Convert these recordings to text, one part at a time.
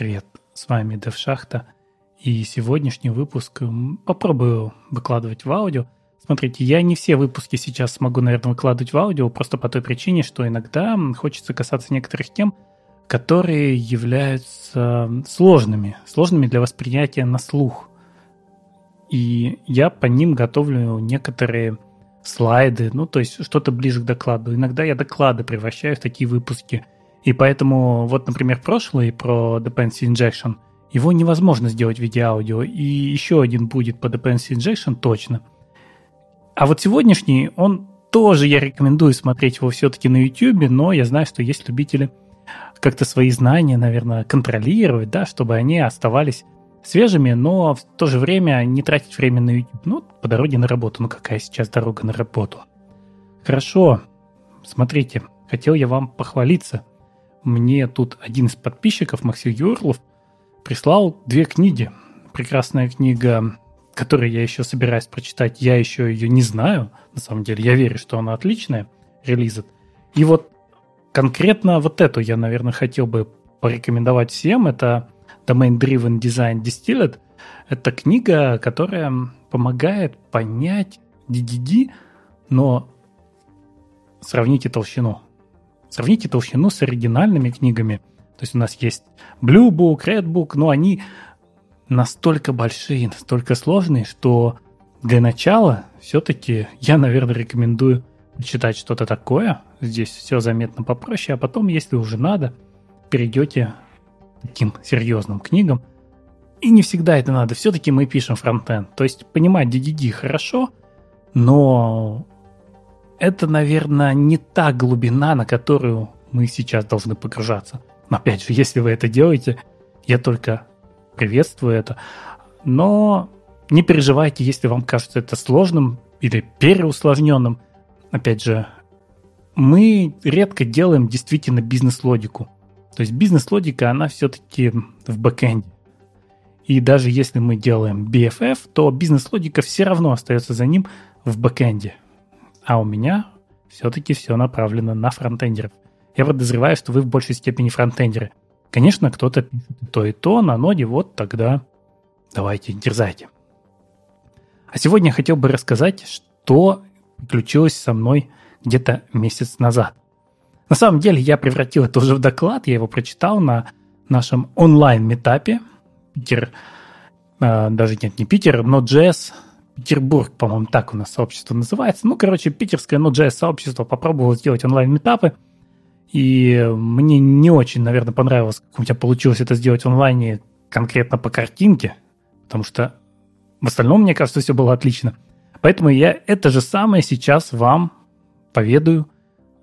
Привет, с вами Дев Шахта. И сегодняшний выпуск попробую выкладывать в аудио. Смотрите, я не все выпуски сейчас смогу, наверное, выкладывать в аудио, просто по той причине, что иногда хочется касаться некоторых тем, которые являются сложными, сложными для восприятия на слух. И я по ним готовлю некоторые слайды, ну, то есть что-то ближе к докладу. Иногда я доклады превращаю в такие выпуски. И поэтому, вот, например, прошлый про Dependency Injection, его невозможно сделать в виде аудио, и еще один будет по Dependency Injection точно. А вот сегодняшний, он тоже я рекомендую смотреть его все-таки на YouTube, но я знаю, что есть любители как-то свои знания, наверное, контролировать, да, чтобы они оставались свежими, но в то же время не тратить время на YouTube. Ну, по дороге на работу. Ну, какая сейчас дорога на работу? Хорошо. Смотрите, хотел я вам похвалиться. Мне тут один из подписчиков, Максим Юрлов, прислал две книги. Прекрасная книга, которую я еще собираюсь прочитать. Я еще ее не знаю. На самом деле, я верю, что она отличная, релизит. И вот конкретно вот эту я, наверное, хотел бы порекомендовать всем. Это Domain Driven Design Distilled. Это книга, которая помогает понять DDD, но сравните толщину. Сравните толщину с оригинальными книгами. То есть у нас есть Blue Book, Red Book, но они настолько большие, настолько сложные, что для начала все-таки я, наверное, рекомендую читать что-то такое. Здесь все заметно попроще, а потом, если уже надо, перейдете таким серьезным книгам. И не всегда это надо. Все-таки мы пишем фронтенд. То есть понимать DDD хорошо, но это, наверное, не та глубина, на которую мы сейчас должны погружаться. Но опять же, если вы это делаете, я только приветствую это. Но не переживайте, если вам кажется это сложным или переусложненным. Опять же, мы редко делаем действительно бизнес-логику. То есть бизнес-логика, она все-таки в бэкэнде. И даже если мы делаем BFF, то бизнес-логика все равно остается за ним в бэкэнде. А у меня все-таки все направлено на фронтендеров. Я подозреваю, что вы в большей степени фронтендеры. Конечно, кто-то то, и то на ноде, вот тогда давайте, дерзайте. А сегодня я хотел бы рассказать, что приключилось со мной где-то месяц назад. На самом деле я превратил это уже в доклад, я его прочитал на нашем онлайн-метапе. Питер, э, даже нет, не Питер, но Node.js Петербург, по-моему, так у нас сообщество называется. Ну, короче, питерское Node.js сообщество попробовало сделать онлайн-метапы. И мне не очень, наверное, понравилось, как у тебя получилось это сделать онлайне конкретно по картинке, потому что в остальном, мне кажется, все было отлично. Поэтому я это же самое сейчас вам поведаю –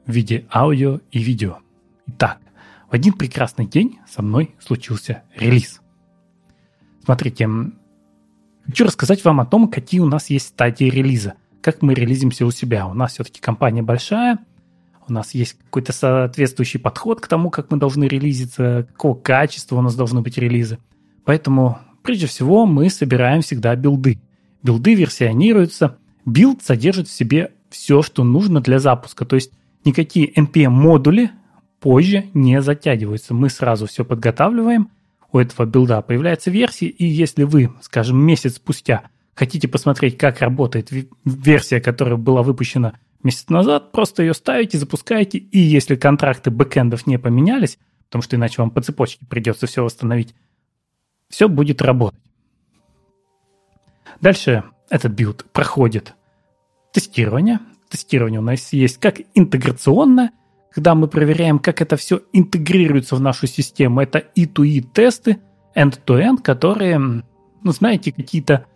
в виде аудио и видео. Итак, в один прекрасный день со мной случился релиз. Смотрите, хочу рассказать вам о том, какие у нас есть стадии релиза, как мы релизимся у себя. У нас все-таки компания большая, у нас есть какой-то соответствующий подход к тому, как мы должны релизиться, какого качества у нас должны быть релизы. Поэтому, прежде всего, мы собираем всегда билды. Билды версионируются. Билд содержит в себе все, что нужно для запуска. То есть никакие NPM-модули позже не затягиваются. Мы сразу все подготавливаем, у этого билда появляется версия, и если вы, скажем, месяц спустя хотите посмотреть, как работает версия, которая была выпущена месяц назад, просто ее ставите, запускаете, и если контракты бэкэндов не поменялись, потому что иначе вам по цепочке придется все восстановить, все будет работать. Дальше этот билд проходит тестирование, тестирование у нас есть как интеграционное, когда мы проверяем, как это все интегрируется в нашу систему. Это E2E тесты, end-to-end, которые, ну, знаете, какие-то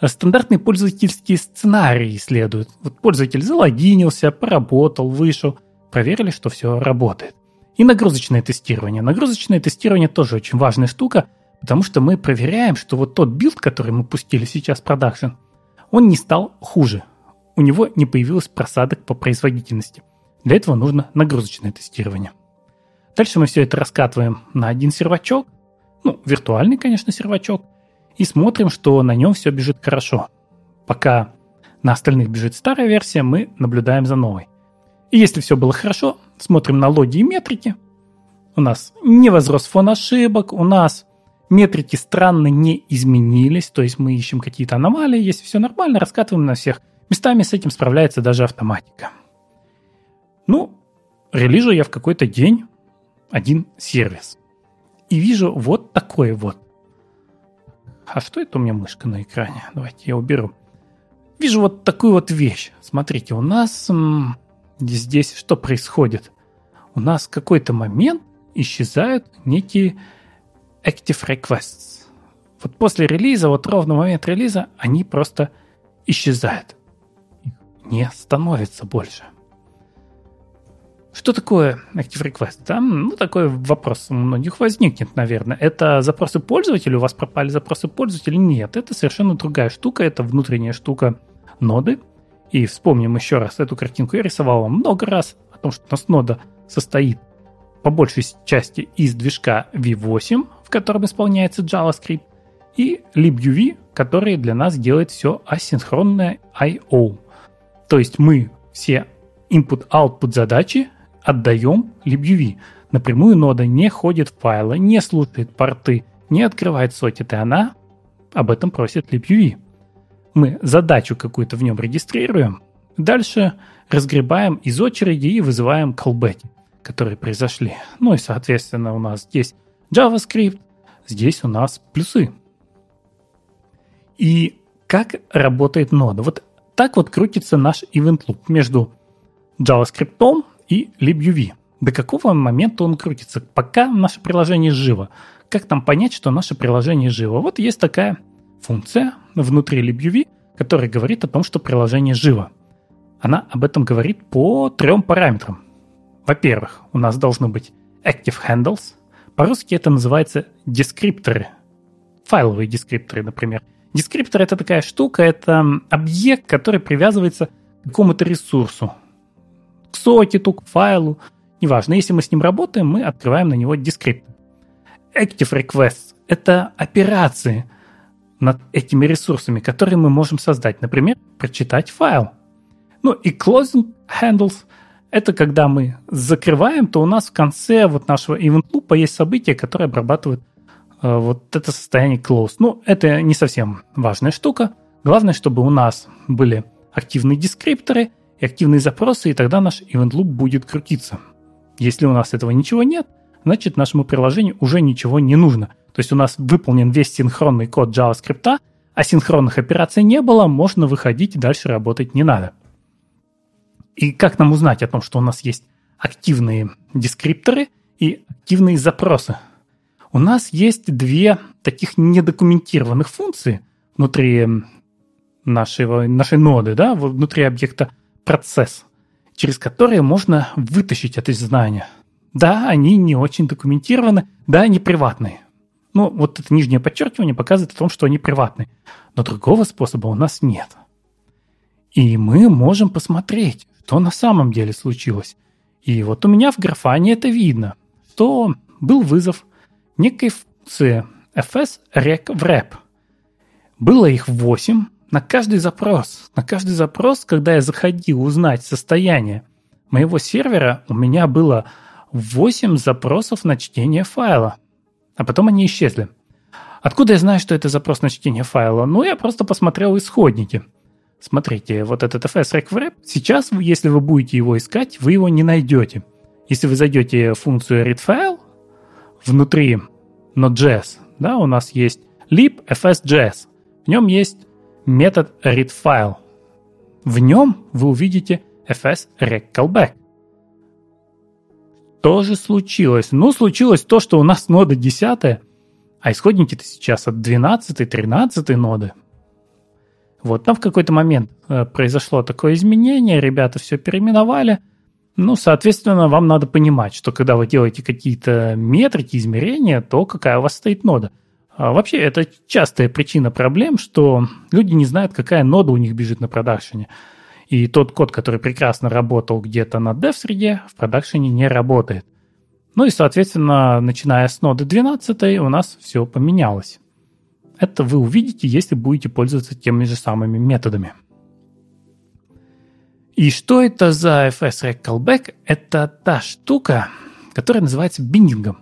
стандартные пользовательские сценарии исследуют. Вот пользователь залогинился, поработал, вышел, проверили, что все работает. И нагрузочное тестирование. Нагрузочное тестирование тоже очень важная штука, потому что мы проверяем, что вот тот билд, который мы пустили сейчас в продакшн, он не стал хуже у него не появилось просадок по производительности. Для этого нужно нагрузочное тестирование. Дальше мы все это раскатываем на один сервачок, ну, виртуальный, конечно, сервачок, и смотрим, что на нем все бежит хорошо. Пока на остальных бежит старая версия, мы наблюдаем за новой. И если все было хорошо, смотрим на логи и метрики. У нас не возрос фон ошибок, у нас Метрики странно не изменились, то есть мы ищем какие-то аномалии, если все нормально, раскатываем на всех. Местами с этим справляется даже автоматика. Ну, релижу я в какой-то день один сервис. И вижу вот такой вот. А что это у меня мышка на экране? Давайте я уберу. Вижу вот такую вот вещь. Смотрите, у нас м, здесь что происходит? У нас в какой-то момент исчезают некие active requests. Вот после релиза, вот ровно в момент релиза, они просто исчезают. Не становится больше. Что такое Active Request? Там, ну, такой вопрос у многих возникнет, наверное. Это запросы пользователя, у вас пропали запросы пользователя? Нет, это совершенно другая штука, это внутренняя штука ноды. И вспомним еще раз эту картинку, я рисовал вам много раз о том, что у нас нода состоит по большей части из движка V8, в котором исполняется JavaScript, и libuv, который для нас делает все асинхронное I.O. То есть мы все input-output задачи отдаем libuv. Напрямую нода не ходит в файлы, не слушает порты, не открывает сокеты, она об этом просит libuv. Мы задачу какую-то в нем регистрируем, дальше разгребаем из очереди и вызываем callback которые произошли. Ну и, соответственно, у нас здесь JavaScript, здесь у нас плюсы. И как работает нода? Вот так вот крутится наш event loop между JavaScript и libuv. До какого момента он крутится? Пока наше приложение живо. Как нам понять, что наше приложение живо? Вот есть такая функция внутри libuv, которая говорит о том, что приложение живо. Она об этом говорит по трем параметрам. Во-первых, у нас должны быть active handles. По-русски это называется дескрипторы. Файловые дескрипторы, например. Дескриптор — это такая штука, это объект, который привязывается к какому-то ресурсу. К сокету, к файлу. Неважно, если мы с ним работаем, мы открываем на него дескриптор. Active requests — это операции над этими ресурсами, которые мы можем создать. Например, прочитать файл. Ну и closing handles это когда мы закрываем, то у нас в конце вот нашего event loop есть событие, которое обрабатывает э, вот это состояние close. Ну, это не совсем важная штука. Главное, чтобы у нас были активные дескрипторы и активные запросы, и тогда наш event loop будет крутиться. Если у нас этого ничего нет, значит нашему приложению уже ничего не нужно. То есть у нас выполнен весь синхронный код JavaScript, а синхронных операций не было, можно выходить и дальше работать не надо. И как нам узнать о том, что у нас есть активные дескрипторы и активные запросы? У нас есть две таких недокументированных функции внутри нашего, нашей ноды, да, внутри объекта процесс, через которые можно вытащить это знание. Да, они не очень документированы, да, они приватные. Ну, вот это нижнее подчеркивание показывает о том, что они приватные. Но другого способа у нас нет. И мы можем посмотреть, что на самом деле случилось. И вот у меня в графане это видно, что был вызов некой функции fsrecwrap. Было их 8 на каждый запрос. На каждый запрос, когда я заходил узнать состояние моего сервера, у меня было 8 запросов на чтение файла. А потом они исчезли. Откуда я знаю, что это запрос на чтение файла? Ну, я просто посмотрел исходники – Смотрите, вот этот fsrecwrap, сейчас, если вы будете его искать, вы его не найдете. Если вы зайдете в функцию readFile, внутри Node.js, да, у нас есть lib.fs.js. В нем есть метод readFile. В нем вы увидите fsrecallback. Что же случилось? Ну, случилось то, что у нас нода 10, а исходники-то сейчас от 12-13 ноды. Вот там в какой-то момент э, произошло такое изменение, ребята все переименовали. Ну, соответственно, вам надо понимать, что когда вы делаете какие-то метрики, измерения, то какая у вас стоит нода. А вообще, это частая причина проблем, что люди не знают, какая нода у них бежит на продакшене. И тот код, который прекрасно работал где-то на dev-среде, в продакшене не работает. Ну и, соответственно, начиная с ноды 12 у нас все поменялось. Это вы увидите, если будете пользоваться теми же самыми методами. И что это за FS Callback? Это та штука, которая называется биндингом.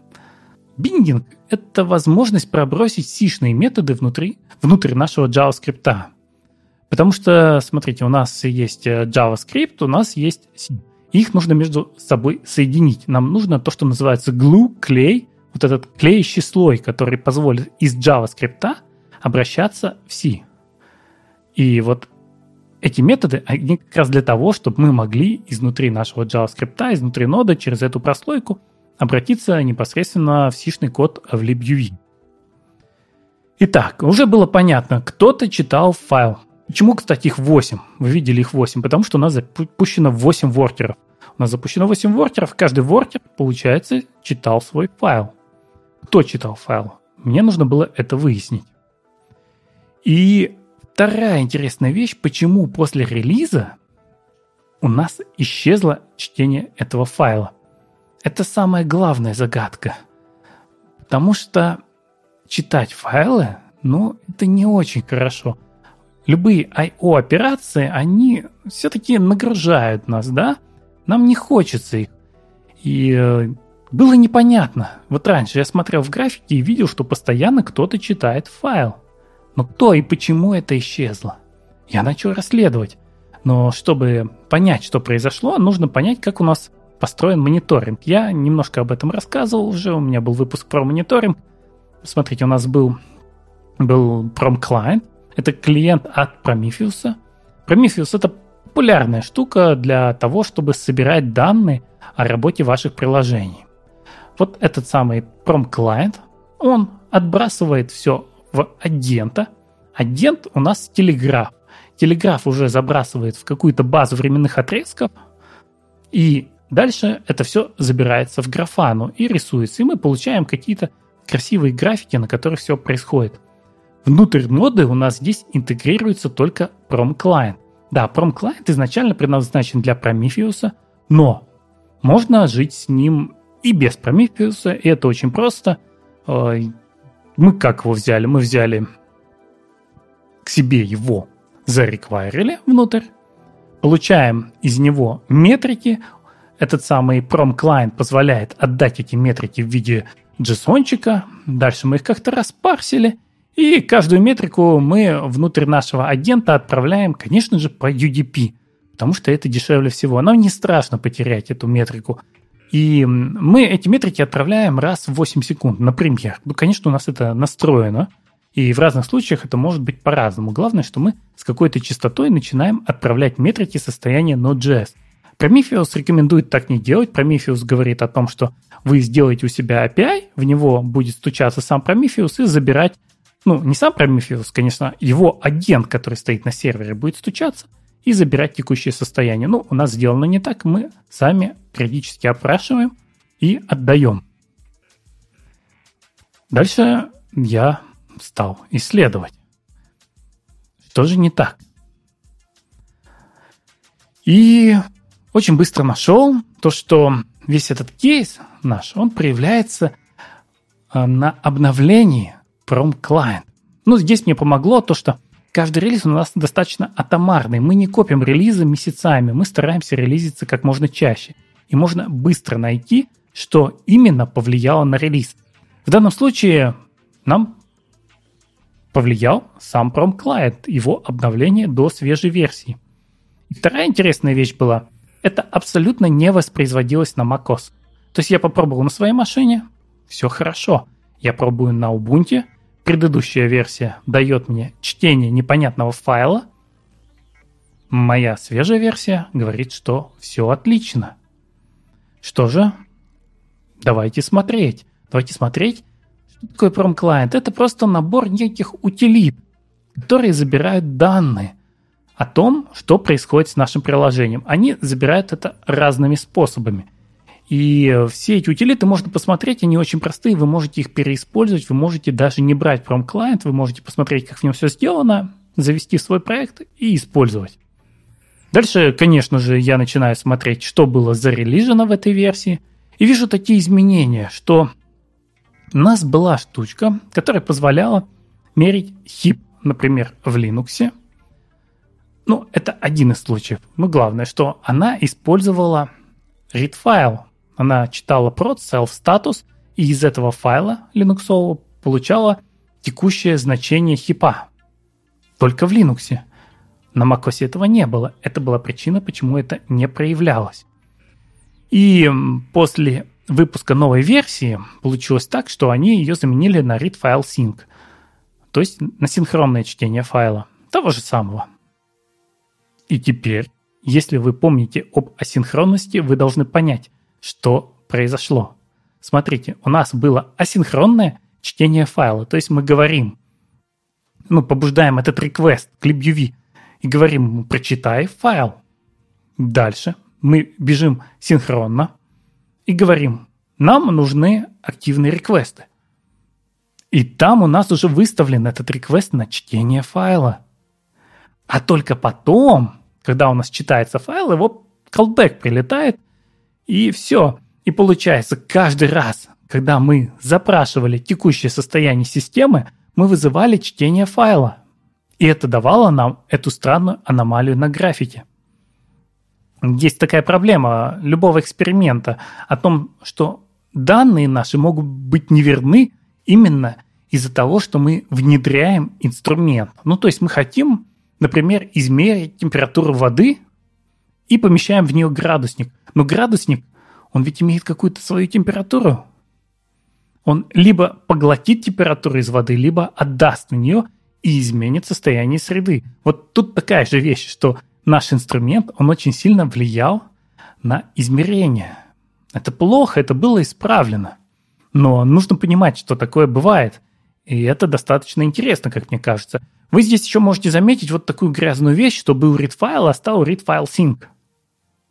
биндинг — это возможность пробросить сишные методы внутри, внутрь нашего JavaScript. Потому что, смотрите, у нас есть э, JavaScript, у нас есть C. Их нужно между собой соединить. Нам нужно то, что называется glue, клей, вот этот клеящий слой, который позволит из JavaScript обращаться в C. И вот эти методы, они как раз для того, чтобы мы могли изнутри нашего JavaScript, изнутри нода, через эту прослойку обратиться непосредственно в сишный код в libuv. Итак, уже было понятно, кто-то читал файл. Почему, кстати, их 8? Вы видели их 8, потому что у нас запущено 8 воркеров. У нас запущено 8 воркеров, каждый воркер, получается, читал свой файл. Кто читал файл? Мне нужно было это выяснить. И вторая интересная вещь, почему после релиза у нас исчезло чтение этого файла. Это самая главная загадка. Потому что читать файлы, ну, это не очень хорошо. Любые I.O. операции, они все-таки нагружают нас, да? Нам не хочется их. И э, было непонятно. Вот раньше я смотрел в графике и видел, что постоянно кто-то читает файл. Но кто и почему это исчезло? Я начал расследовать. Но чтобы понять, что произошло, нужно понять, как у нас построен мониторинг. Я немножко об этом рассказывал уже, у меня был выпуск про мониторинг. Смотрите, у нас был, был Client, это клиент от Prometheus. Prometheus это популярная штука для того, чтобы собирать данные о работе ваших приложений. Вот этот самый Client, он отбрасывает все в агента. Агент у нас телеграф. Телеграф уже забрасывает в какую-то базу временных отрезков, и дальше это все забирается в графану и рисуется, и мы получаем какие-то красивые графики, на которых все происходит. Внутрь ноды у нас здесь интегрируется только Prom Client. Да, Prom Client изначально предназначен для Prometheus, но можно жить с ним и без Prometheus, и это очень просто. Мы как его взяли? Мы взяли к себе его, зареквайрили внутрь, получаем из него метрики, этот самый Prom Client позволяет отдать эти метрики в виде JSON-чика, дальше мы их как-то распарсили, и каждую метрику мы внутрь нашего агента отправляем, конечно же, по UDP, потому что это дешевле всего. Нам не страшно потерять эту метрику. И мы эти метрики отправляем раз в 8 секунд, например. Ну, конечно, у нас это настроено, и в разных случаях это может быть по-разному. Главное, что мы с какой-то частотой начинаем отправлять метрики состояния Node.js. Prometheus рекомендует так не делать. Prometheus говорит о том, что вы сделаете у себя API, в него будет стучаться сам Prometheus и забирать ну, не сам Prometheus, конечно, его агент, который стоит на сервере, будет стучаться и забирать текущее состояние. Ну, у нас сделано не так, мы сами периодически опрашиваем и отдаем. Дальше я стал исследовать. Что же не так? И очень быстро нашел то, что весь этот кейс наш, он проявляется а, на обновлении Client. Ну, здесь мне помогло то, что каждый релиз у нас достаточно атомарный. Мы не копим релизы месяцами, мы стараемся релизиться как можно чаще. И можно быстро найти, что именно повлияло на релиз. В данном случае нам повлиял сам Client, его обновление до свежей версии. И вторая интересная вещь была, это абсолютно не воспроизводилось на macOS. То есть я попробовал на своей машине, все хорошо. Я пробую на Ubuntu, предыдущая версия дает мне чтение непонятного файла, моя свежая версия говорит, что все отлично. Что же? Давайте смотреть. Давайте смотреть, что такое промклиент. Это просто набор неких утилит, которые забирают данные о том, что происходит с нашим приложением. Они забирают это разными способами – и все эти утилиты можно посмотреть, они очень простые, вы можете их переиспользовать, вы можете даже не брать пром клиент, вы можете посмотреть, как в нем все сделано, завести свой проект и использовать. Дальше, конечно же, я начинаю смотреть, что было зарелижено в этой версии, и вижу такие изменения, что у нас была штучка, которая позволяла мерить хип, например, в Linux. Ну, это один из случаев. Но главное, что она использовала read файл она читала prod self status и из этого файла Linux получала текущее значение хипа. Только в Linux. На macOS этого не было. Это была причина, почему это не проявлялось. И после выпуска новой версии получилось так, что они ее заменили на read file sync, то есть на синхронное чтение файла, того же самого. И теперь, если вы помните об асинхронности, вы должны понять, что произошло. Смотрите, у нас было асинхронное чтение файла, то есть мы говорим, ну, побуждаем этот request к libuv и говорим, прочитай файл. Дальше мы бежим синхронно и говорим, нам нужны активные реквесты. И там у нас уже выставлен этот реквест на чтение файла. А только потом, когда у нас читается файл, его callback прилетает, и все. И получается, каждый раз, когда мы запрашивали текущее состояние системы, мы вызывали чтение файла. И это давало нам эту странную аномалию на графике. Есть такая проблема любого эксперимента о том, что данные наши могут быть неверны именно из-за того, что мы внедряем инструмент. Ну, то есть мы хотим, например, измерить температуру воды и помещаем в нее градусник. Но градусник, он ведь имеет какую-то свою температуру. Он либо поглотит температуру из воды, либо отдаст в нее и изменит состояние среды. Вот тут такая же вещь, что наш инструмент, он очень сильно влиял на измерение. Это плохо, это было исправлено. Но нужно понимать, что такое бывает. И это достаточно интересно, как мне кажется. Вы здесь еще можете заметить вот такую грязную вещь, что был read файл, а стал read файл sync.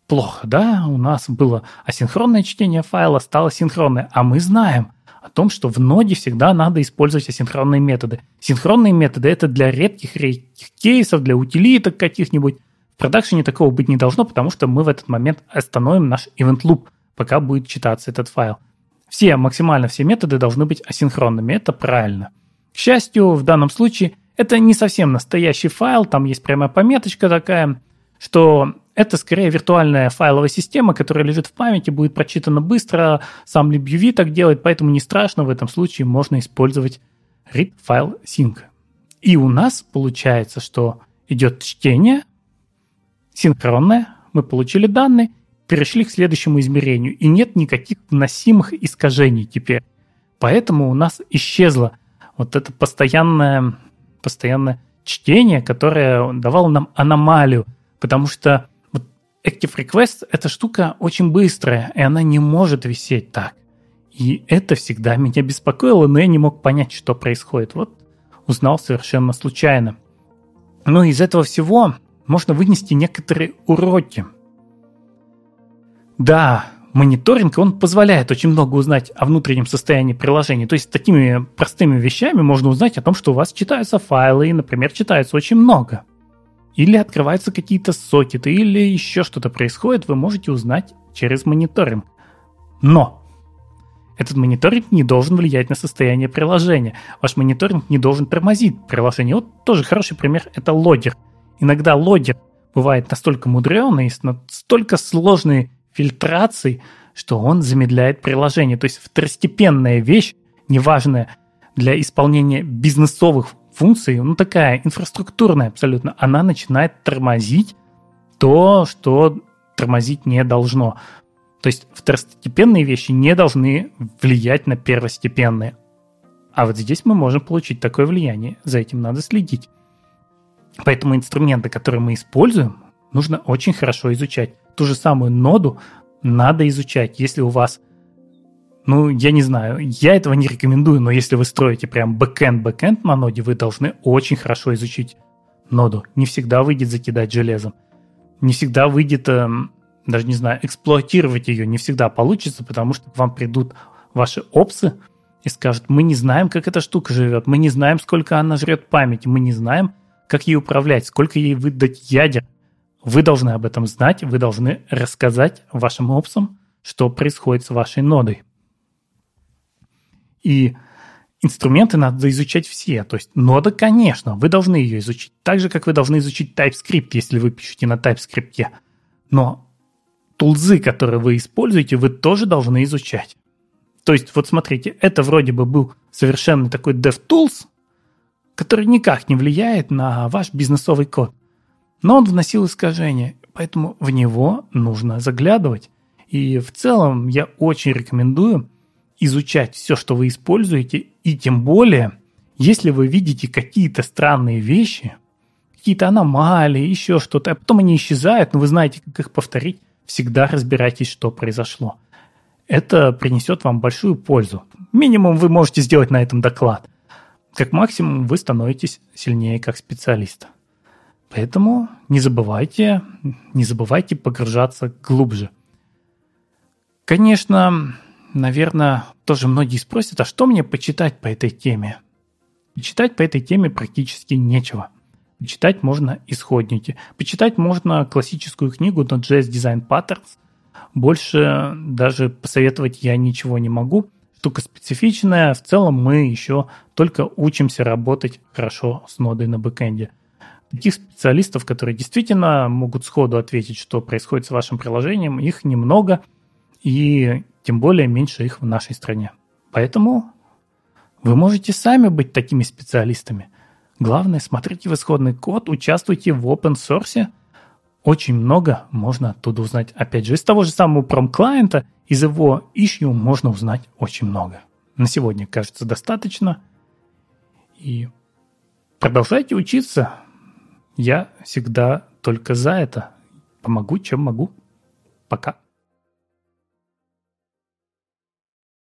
Плохо, да? У нас было асинхронное чтение файла, стало синхронное. А мы знаем о том, что в ноде всегда надо использовать асинхронные методы. Синхронные методы – это для редких, редких кейсов, для утилиток каких-нибудь. В продакшене такого быть не должно, потому что мы в этот момент остановим наш event loop, пока будет читаться этот файл. Все, максимально все методы должны быть асинхронными, это правильно. К счастью, в данном случае это не совсем настоящий файл, там есть прямая пометочка такая, что это скорее виртуальная файловая система, которая лежит в памяти, будет прочитана быстро, сам LibUV так делает, поэтому не страшно, в этом случае можно использовать read file sync. И у нас получается, что идет чтение, синхронное, мы получили данные, перешли к следующему измерению, и нет никаких вносимых искажений теперь. Поэтому у нас исчезло вот это постоянное, постоянное чтение, которое давало нам аномалию, потому что вот Active Request – эта штука очень быстрая, и она не может висеть так. И это всегда меня беспокоило, но я не мог понять, что происходит. Вот узнал совершенно случайно. Ну, из этого всего можно вынести некоторые уроки. Да, мониторинг, он позволяет очень много узнать о внутреннем состоянии приложения. То есть такими простыми вещами можно узнать о том, что у вас читаются файлы, и, например, читается очень много. Или открываются какие-то сокеты, или еще что-то происходит, вы можете узнать через мониторинг. Но этот мониторинг не должен влиять на состояние приложения. Ваш мониторинг не должен тормозить приложение. Вот тоже хороший пример – это логер – Иногда логер бывает настолько мудреный, настолько сложные фильтрации, что он замедляет приложение. То есть второстепенная вещь, неважная для исполнения бизнесовых функций, ну такая инфраструктурная абсолютно, она начинает тормозить то, что тормозить не должно. То есть второстепенные вещи не должны влиять на первостепенные. А вот здесь мы можем получить такое влияние. За этим надо следить. Поэтому инструменты, которые мы используем, нужно очень хорошо изучать. Ту же самую ноду надо изучать. Если у вас, ну, я не знаю, я этого не рекомендую, но если вы строите прям бэкэнд-бэкэнд на ноде, вы должны очень хорошо изучить ноду. Не всегда выйдет закидать железом. Не всегда выйдет, эм, даже не знаю, эксплуатировать ее. Не всегда получится, потому что вам придут ваши опсы и скажут, мы не знаем, как эта штука живет, мы не знаем, сколько она жрет памяти, мы не знаем, как ей управлять, сколько ей выдать ядер. Вы должны об этом знать, вы должны рассказать вашим опсам, что происходит с вашей нодой. И инструменты надо изучать все. То есть нода, конечно, вы должны ее изучить. Так же, как вы должны изучить TypeScript, если вы пишете на TypeScript. Но тулзы, которые вы используете, вы тоже должны изучать. То есть, вот смотрите, это вроде бы был совершенно такой DevTools, который никак не влияет на ваш бизнесовый код. Но он вносил искажения, поэтому в него нужно заглядывать. И в целом я очень рекомендую изучать все, что вы используете, и тем более, если вы видите какие-то странные вещи, какие-то аномалии, еще что-то, а потом они исчезают, но вы знаете, как их повторить, всегда разбирайтесь, что произошло. Это принесет вам большую пользу. Минимум вы можете сделать на этом доклад. Как максимум вы становитесь сильнее как специалист. Поэтому не забывайте, не забывайте погружаться глубже. Конечно, наверное, тоже многие спросят, а что мне почитать по этой теме? Почитать по этой теме практически нечего. Почитать можно исходники. Почитать можно классическую книгу Node.js Design Patterns. Больше даже посоветовать я ничего не могу. Штука специфичная. В целом мы еще только учимся работать хорошо с нодой на бэкэнде. Таких специалистов, которые действительно могут сходу ответить, что происходит с вашим приложением, их немного, и тем более меньше их в нашей стране. Поэтому вы можете сами быть такими специалистами. Главное, смотрите в исходный код, участвуйте в open source. Очень много можно оттуда узнать. Опять же, из того же самого пром-клиента, из его issue можно узнать очень много. На сегодня, кажется, достаточно. И продолжайте учиться. Я всегда только за это. Помогу, чем могу. Пока.